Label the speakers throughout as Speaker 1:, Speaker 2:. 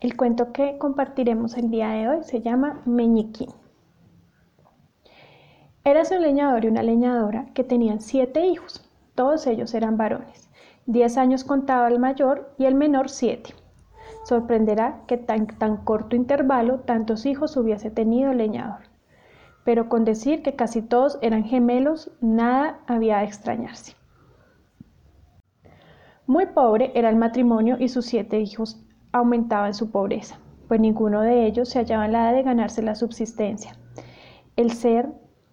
Speaker 1: El cuento que compartiremos el día de hoy se llama Meñiquín. Érase un leñador y una leñadora que tenían siete hijos. Todos ellos eran varones. Diez años contaba el mayor y el menor siete. Sorprenderá que tan, tan corto intervalo tantos hijos hubiese tenido el leñador. Pero con decir que casi todos eran gemelos, nada había de extrañarse. Muy pobre era el matrimonio y sus siete hijos aumentaban su pobreza, pues ninguno de ellos se hallaba en la edad de ganarse la subsistencia. El ser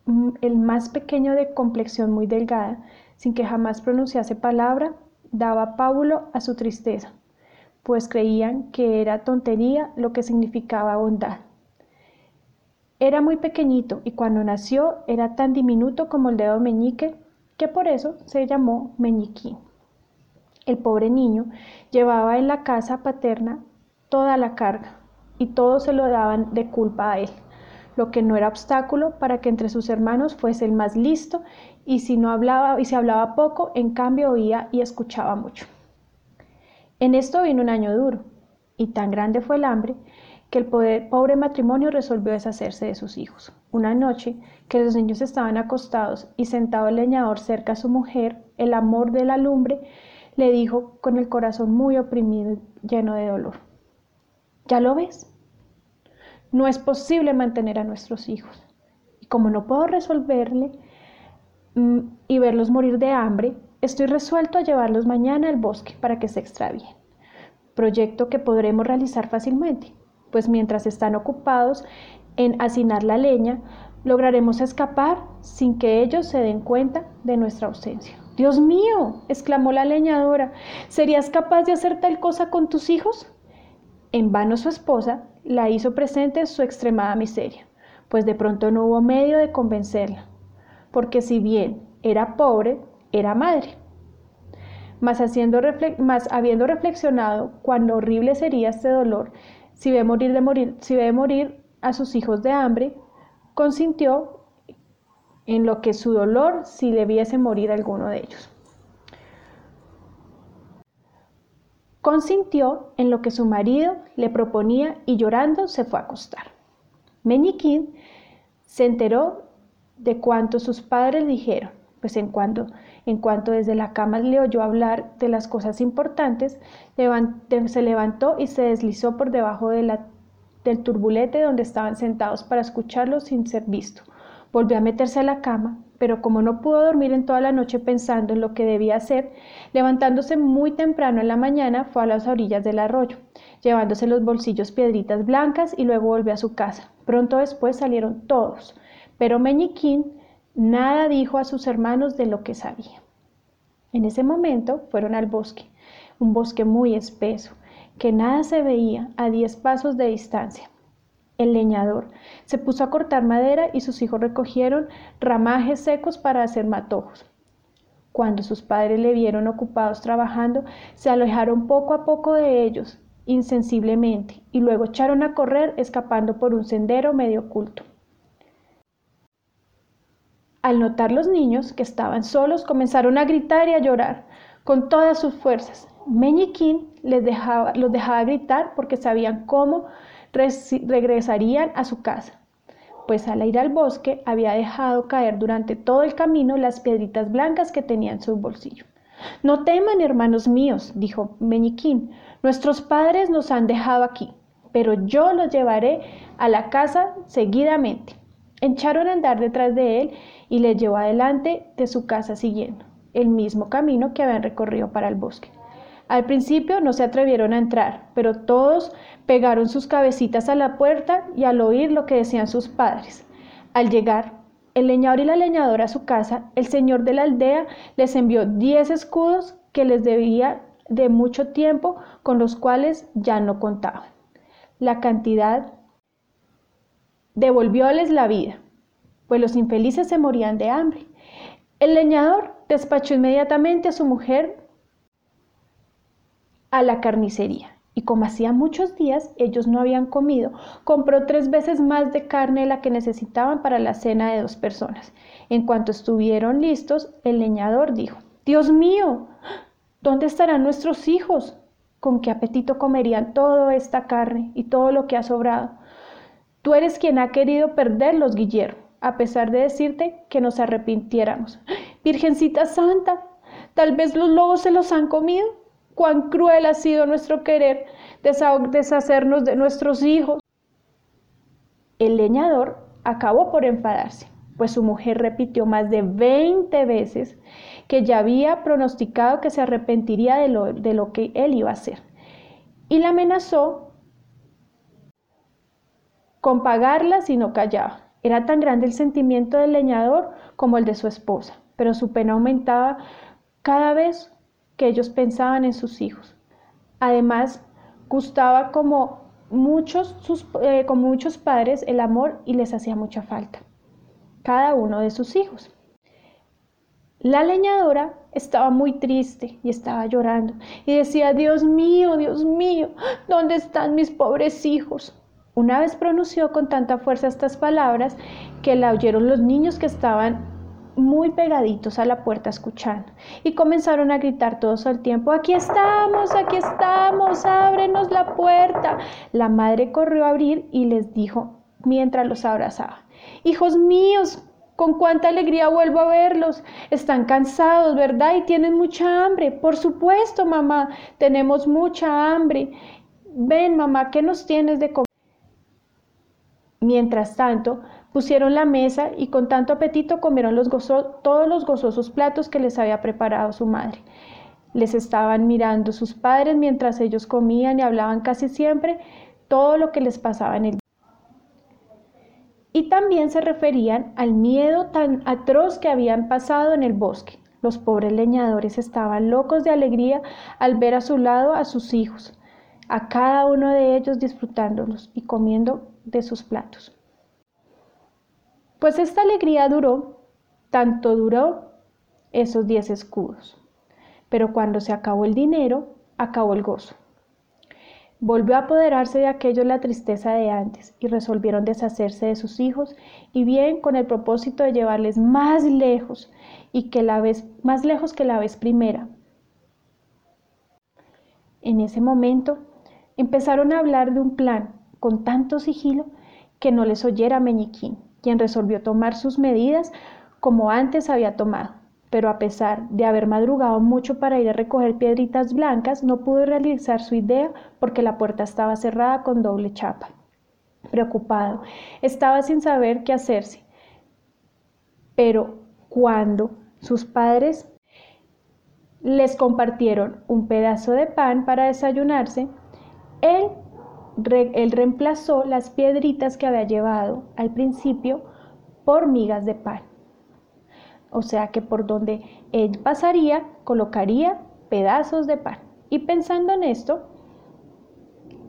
Speaker 1: mm, el más pequeño de complexión muy delgada, sin que jamás pronunciase palabra, daba pábulo a su tristeza, pues creían que era tontería lo que significaba bondad. Era muy pequeñito y cuando nació era tan diminuto como el dedo meñique que por eso se llamó meñiquín. El pobre niño llevaba en la casa paterna toda la carga y todos se lo daban de culpa a él, lo que no era obstáculo para que entre sus hermanos fuese el más listo y si no hablaba y se hablaba poco, en cambio oía y escuchaba mucho. En esto vino un año duro y tan grande fue el hambre que el pobre matrimonio resolvió deshacerse de sus hijos. Una noche que los niños estaban acostados y sentado el leñador cerca a su mujer, el amor de la lumbre le dijo con el corazón muy oprimido y lleno de dolor. ¿Ya lo ves? No es posible mantener a nuestros hijos. Y como no puedo resolverle mm, y verlos morir de hambre, estoy resuelto a llevarlos mañana al bosque para que se extravíen. Proyecto que podremos realizar fácilmente, pues mientras están ocupados en hacinar la leña, lograremos escapar sin que ellos se den cuenta de nuestra ausencia. Dios mío, exclamó la leñadora, ¿serías capaz de hacer tal cosa con tus hijos? En vano su esposa la hizo presente su extremada miseria, pues de pronto no hubo medio de convencerla, porque si bien era pobre, era madre. Mas, haciendo habiendo reflexionado cuán horrible sería este dolor si ve morir, de morir, si ve morir a sus hijos de hambre, consintió en lo que su dolor si debiese morir alguno de ellos. Consintió en lo que su marido le proponía y llorando se fue a acostar. Meñiquín se enteró de cuanto sus padres dijeron, pues en cuanto, en cuanto desde la cama le oyó hablar de las cosas importantes, se levantó y se deslizó por debajo del turbulete donde estaban sentados para escucharlo sin ser visto Volvió a meterse a la cama, pero como no pudo dormir en toda la noche pensando en lo que debía hacer, levantándose muy temprano en la mañana fue a las orillas del arroyo, llevándose los bolsillos piedritas blancas y luego volvió a su casa. Pronto después salieron todos, pero Meñiquín nada dijo a sus hermanos de lo que sabía. En ese momento fueron al bosque, un bosque muy espeso, que nada se veía a diez pasos de distancia el leñador. Se puso a cortar madera y sus hijos recogieron ramajes secos para hacer matojos. Cuando sus padres le vieron ocupados trabajando, se alejaron poco a poco de ellos, insensiblemente, y luego echaron a correr escapando por un sendero medio oculto. Al notar los niños que estaban solos, comenzaron a gritar y a llorar con todas sus fuerzas. Meñiquín los dejaba gritar porque sabían cómo regresarían a su casa, pues al ir al bosque había dejado caer durante todo el camino las piedritas blancas que tenía en su bolsillo. No teman, hermanos míos, dijo Meñiquín, nuestros padres nos han dejado aquí, pero yo los llevaré a la casa seguidamente. Echaron a andar detrás de él y le llevó adelante de su casa siguiendo el mismo camino que habían recorrido para el bosque. Al principio no se atrevieron a entrar, pero todos pegaron sus cabecitas a la puerta y al oír lo que decían sus padres. Al llegar el leñador y la leñadora a su casa, el señor de la aldea les envió diez escudos que les debía de mucho tiempo, con los cuales ya no contaban. La cantidad devolvióles la vida, pues los infelices se morían de hambre. El leñador despachó inmediatamente a su mujer a la carnicería. Y como hacía muchos días ellos no habían comido, compró tres veces más de carne de la que necesitaban para la cena de dos personas. En cuanto estuvieron listos, el leñador dijo, Dios mío, ¿dónde estarán nuestros hijos? con qué apetito comerían toda esta carne y todo lo que ha sobrado. Tú eres quien ha querido perder los Guillermo, a pesar de decirte que nos arrepintiéramos. Virgencita Santa, tal vez los lobos se los han comido. Cuán cruel ha sido nuestro querer deshacernos de nuestros hijos. El leñador acabó por enfadarse, pues su mujer repitió más de 20 veces que ya había pronosticado que se arrepentiría de lo, de lo que él iba a hacer. Y la amenazó con pagarla si no callaba. Era tan grande el sentimiento del leñador como el de su esposa, pero su pena aumentaba cada vez que ellos pensaban en sus hijos. Además, gustaba como muchos, eh, muchos padres el amor y les hacía mucha falta. Cada uno de sus hijos. La leñadora estaba muy triste y estaba llorando y decía, Dios mío, Dios mío, ¿dónde están mis pobres hijos? Una vez pronunció con tanta fuerza estas palabras que la oyeron los niños que estaban muy pegaditos a la puerta escuchando y comenzaron a gritar todos al tiempo, aquí estamos, aquí estamos, ábrenos la puerta. La madre corrió a abrir y les dijo mientras los abrazaba, hijos míos, con cuánta alegría vuelvo a verlos. Están cansados, ¿verdad? Y tienen mucha hambre. Por supuesto, mamá, tenemos mucha hambre. Ven, mamá, ¿qué nos tienes de comer? Mientras tanto, pusieron la mesa y con tanto apetito comieron todos los gozosos platos que les había preparado su madre. Les estaban mirando sus padres mientras ellos comían y hablaban casi siempre todo lo que les pasaba en el y también se referían al miedo tan atroz que habían pasado en el bosque. Los pobres leñadores estaban locos de alegría al ver a su lado a sus hijos, a cada uno de ellos disfrutándolos y comiendo de sus platos. Pues esta alegría duró, tanto duró esos diez escudos. Pero cuando se acabó el dinero, acabó el gozo. Volvió a apoderarse de aquello la tristeza de antes y resolvieron deshacerse de sus hijos y bien con el propósito de llevarles más lejos y que la vez más lejos que la vez primera. En ese momento empezaron a hablar de un plan con tanto sigilo que no les oyera Meñiquín, quien resolvió tomar sus medidas como antes había tomado pero a pesar de haber madrugado mucho para ir a recoger piedritas blancas, no pudo realizar su idea porque la puerta estaba cerrada con doble chapa. Preocupado, estaba sin saber qué hacerse. Pero cuando sus padres les compartieron un pedazo de pan para desayunarse, él, él reemplazó las piedritas que había llevado al principio por migas de pan o sea que por donde él pasaría colocaría pedazos de pan. Y pensando en esto,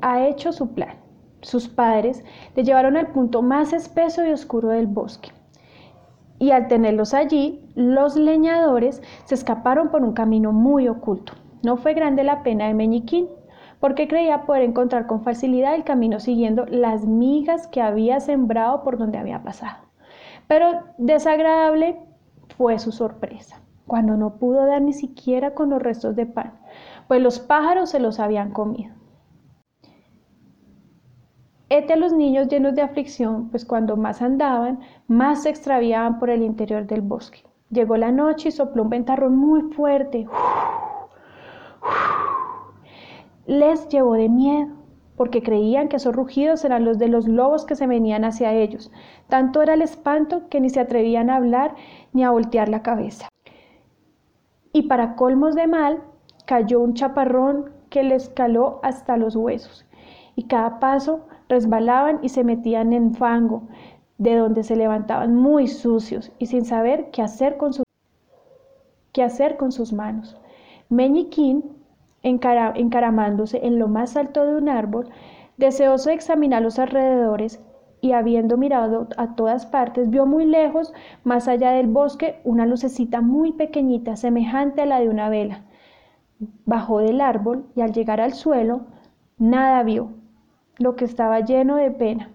Speaker 1: ha hecho su plan. Sus padres le llevaron al punto más espeso y oscuro del bosque. Y al tenerlos allí, los leñadores se escaparon por un camino muy oculto. No fue grande la pena de Meñiquín, porque creía poder encontrar con facilidad el camino siguiendo las migas que había sembrado por donde había pasado. Pero desagradable fue su sorpresa, cuando no pudo dar ni siquiera con los restos de pan, pues los pájaros se los habían comido. Este a los niños llenos de aflicción, pues cuando más andaban, más se extraviaban por el interior del bosque. Llegó la noche y sopló un ventarrón muy fuerte. Les llevó de miedo, porque creían que esos rugidos eran los de los lobos que se venían hacia ellos. Tanto era el espanto que ni se atrevían a hablar ni a voltear la cabeza. Y para colmos de mal, cayó un chaparrón que les caló hasta los huesos, y cada paso resbalaban y se metían en fango, de donde se levantaban muy sucios y sin saber qué hacer con, qué hacer con sus manos. Meñiquín encaramándose en lo más alto de un árbol, deseoso de examinar los alrededores y habiendo mirado a todas partes, vio muy lejos, más allá del bosque, una lucecita muy pequeñita, semejante a la de una vela. Bajó del árbol y al llegar al suelo, nada vio, lo que estaba lleno de pena.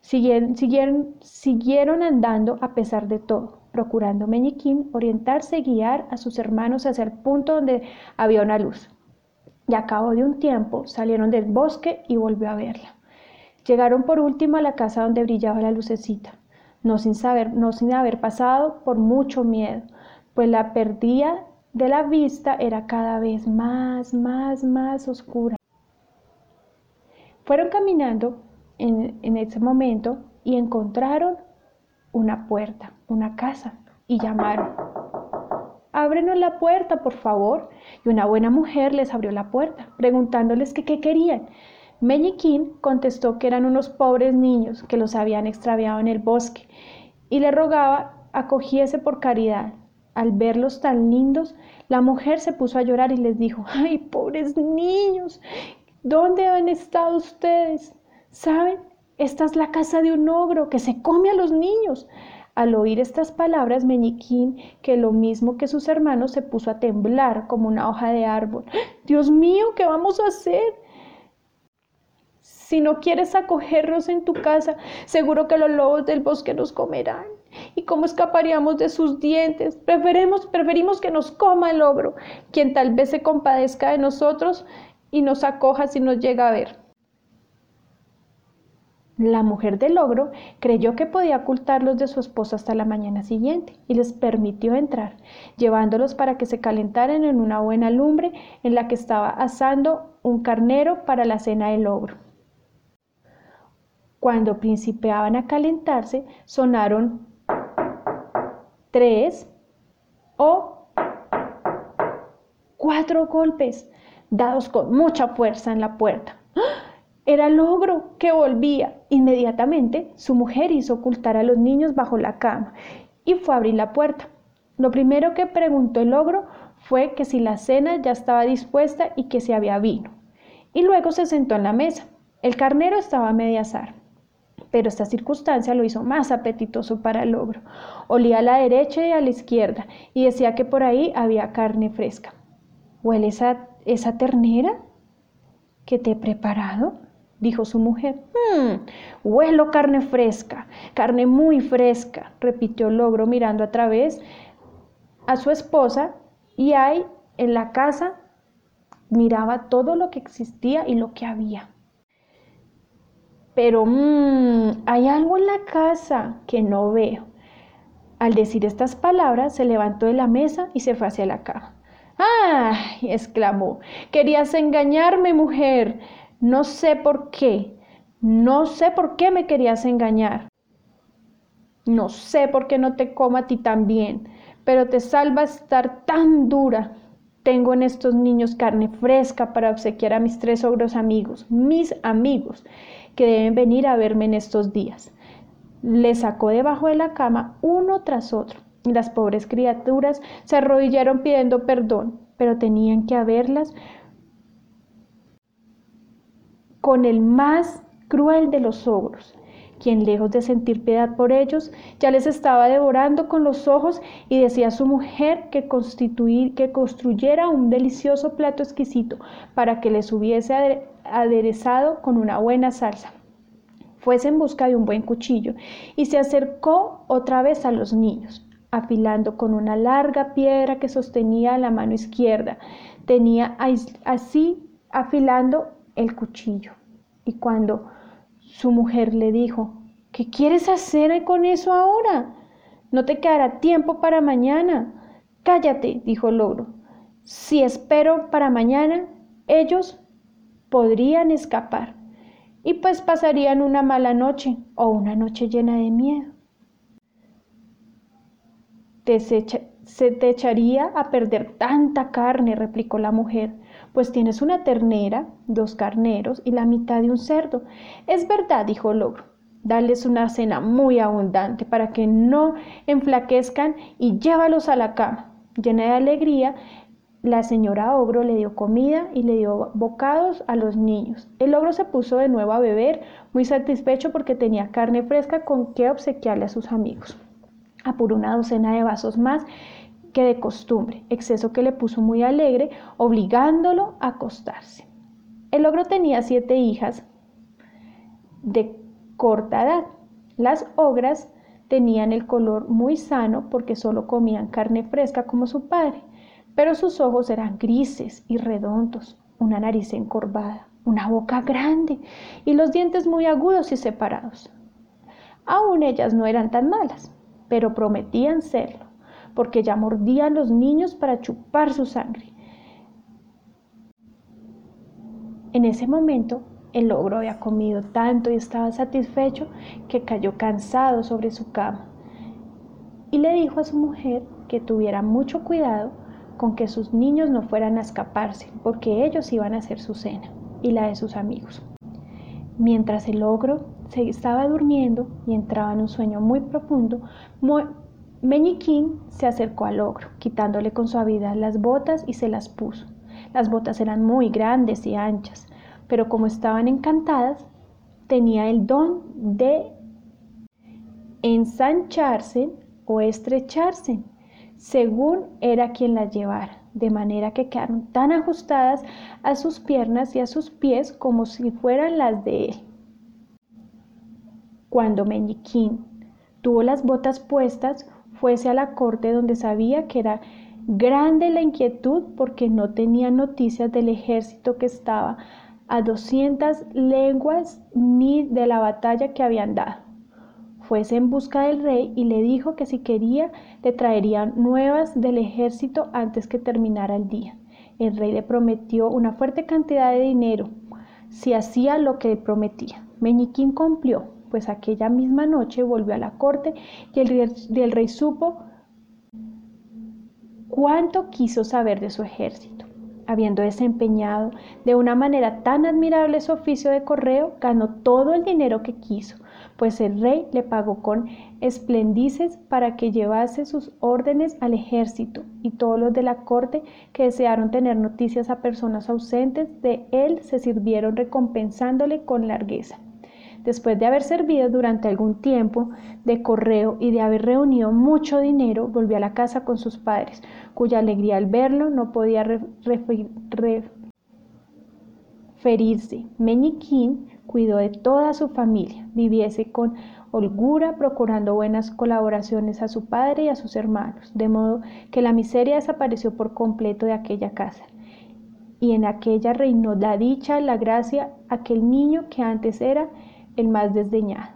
Speaker 1: Siguieron, siguieron, siguieron andando a pesar de todo, procurando Meñiquín orientarse y guiar a sus hermanos hacia el punto donde había una luz. Y a cabo de un tiempo salieron del bosque y volvió a verla. Llegaron por último a la casa donde brillaba la lucecita, no sin saber, no sin haber pasado por mucho miedo, pues la perdía de la vista era cada vez más, más, más oscura. Fueron caminando en ese momento y encontraron una puerta, una casa, y llamaron. Ábrenos la puerta, por favor. Y una buena mujer les abrió la puerta, preguntándoles qué querían. Meñiquín contestó que eran unos pobres niños que los habían extraviado en el bosque y le rogaba acogiese por caridad. Al verlos tan lindos, la mujer se puso a llorar y les dijo, ay, pobres niños, ¿dónde han estado ustedes? ¿Saben? Esta es la casa de un ogro que se come a los niños. Al oír estas palabras, Meñiquín, que lo mismo que sus hermanos, se puso a temblar como una hoja de árbol. Dios mío, ¿qué vamos a hacer? Si no quieres acogernos en tu casa, seguro que los lobos del bosque nos comerán. ¿Y cómo escaparíamos de sus dientes? Preferimos, preferimos que nos coma el ogro, quien tal vez se compadezca de nosotros y nos acoja si nos llega a ver. La mujer del ogro creyó que podía ocultarlos de su esposo hasta la mañana siguiente y les permitió entrar, llevándolos para que se calentaran en una buena lumbre en la que estaba asando un carnero para la cena del ogro. Cuando principiaban a calentarse, sonaron tres o cuatro golpes dados con mucha fuerza en la puerta. Era el ogro que volvía. Inmediatamente su mujer hizo ocultar a los niños bajo la cama y fue a abrir la puerta. Lo primero que preguntó el ogro fue que si la cena ya estaba dispuesta y que si había vino. Y luego se sentó en la mesa. El carnero estaba a media asar pero esta circunstancia lo hizo más apetitoso para el ogro. Olía a la derecha y a la izquierda y decía que por ahí había carne fresca. ¿Huele esa, esa ternera que te he preparado? Dijo su mujer. Hmm, huelo carne fresca, carne muy fresca, repitió el ogro mirando a través a su esposa y ahí en la casa miraba todo lo que existía y lo que había. Pero mmm, hay algo en la casa que no veo. Al decir estas palabras, se levantó de la mesa y se fue hacia la cama. ¡Ay! exclamó. Querías engañarme, mujer. No sé por qué. No sé por qué me querías engañar. No sé por qué no te como a ti también, pero te salva estar tan dura. Tengo en estos niños carne fresca para obsequiar a mis tres ogros amigos, mis amigos que deben venir a verme en estos días. Le sacó debajo de la cama uno tras otro. Y las pobres criaturas se arrodillaron pidiendo perdón, pero tenían que haberlas con el más cruel de los ogros, quien lejos de sentir piedad por ellos, ya les estaba devorando con los ojos y decía a su mujer que, que construyera un delicioso plato exquisito para que les hubiese aderezado con una buena salsa. Fuese en busca de un buen cuchillo y se acercó otra vez a los niños, afilando con una larga piedra que sostenía la mano izquierda. Tenía así afilando el cuchillo. Y cuando su mujer le dijo, ¿qué quieres hacer con eso ahora? No te quedará tiempo para mañana. Cállate, dijo el. Si espero para mañana, ellos podrían escapar y pues pasarían una mala noche o una noche llena de miedo. se te echaría a perder tanta carne, replicó la mujer, pues tienes una ternera, dos carneros y la mitad de un cerdo. Es verdad, dijo el ogro. Dales una cena muy abundante para que no enflaquezcan y llévalos a la cama. Llena de alegría, la señora ogro le dio comida y le dio bocados a los niños. El ogro se puso de nuevo a beber, muy satisfecho porque tenía carne fresca con que obsequiarle a sus amigos. Apuró una docena de vasos más que de costumbre, exceso que le puso muy alegre, obligándolo a acostarse. El ogro tenía siete hijas de corta edad. Las ogras tenían el color muy sano porque solo comían carne fresca como su padre pero sus ojos eran grises y redondos. una nariz encorvada, una boca grande y los dientes muy agudos y separados. Aún ellas no eran tan malas, pero prometían serlo, porque ya mordían los niños para chupar su sangre. En ese momento, el ogro había comido tanto y estaba satisfecho que cayó cansado sobre su cama y le dijo a su mujer que tuviera mucho cuidado con que sus niños no fueran a escaparse, porque ellos iban a hacer su cena y la de sus amigos. Mientras el ogro se estaba durmiendo y entraba en un sueño muy profundo, Meñiquín se acercó al ogro, quitándole con suavidad las botas y se las puso. Las botas eran muy grandes y anchas, pero como estaban encantadas, tenía el don de ensancharse o estrecharse, según era quien las llevara, de manera que quedaron tan ajustadas a sus piernas y a sus pies como si fueran las de él. Cuando Meñiquín tuvo las botas puestas, fuese a la corte donde sabía que era grande la inquietud porque no tenía noticias del ejército que estaba a 200 leguas ni de la batalla que habían dado. Fuese en busca del rey y le dijo que si quería le traerían nuevas del ejército antes que terminara el día. El rey le prometió una fuerte cantidad de dinero si hacía lo que prometía. Meñiquín cumplió, pues aquella misma noche volvió a la corte y el rey, supo cuánto quiso saber de su ejército. Habiendo desempeñado de una manera tan admirable su oficio de correo, ganó todo el dinero que quiso, pues el rey le pagó con esplendices para que llevase sus órdenes al ejército, y todos los de la corte que desearon tener noticias a personas ausentes de él se sirvieron recompensándole con largueza. Después de haber servido durante algún tiempo de correo y de haber reunido mucho dinero, volvió a la casa con sus padres, cuya alegría al verlo no podía referirse. Meñiquín cuidó de toda su familia, viviese con holgura, procurando buenas colaboraciones a su padre y a sus hermanos, de modo que la miseria desapareció por completo de aquella casa. Y en aquella reinó la dicha, la gracia, aquel niño que antes era el más desdeñado.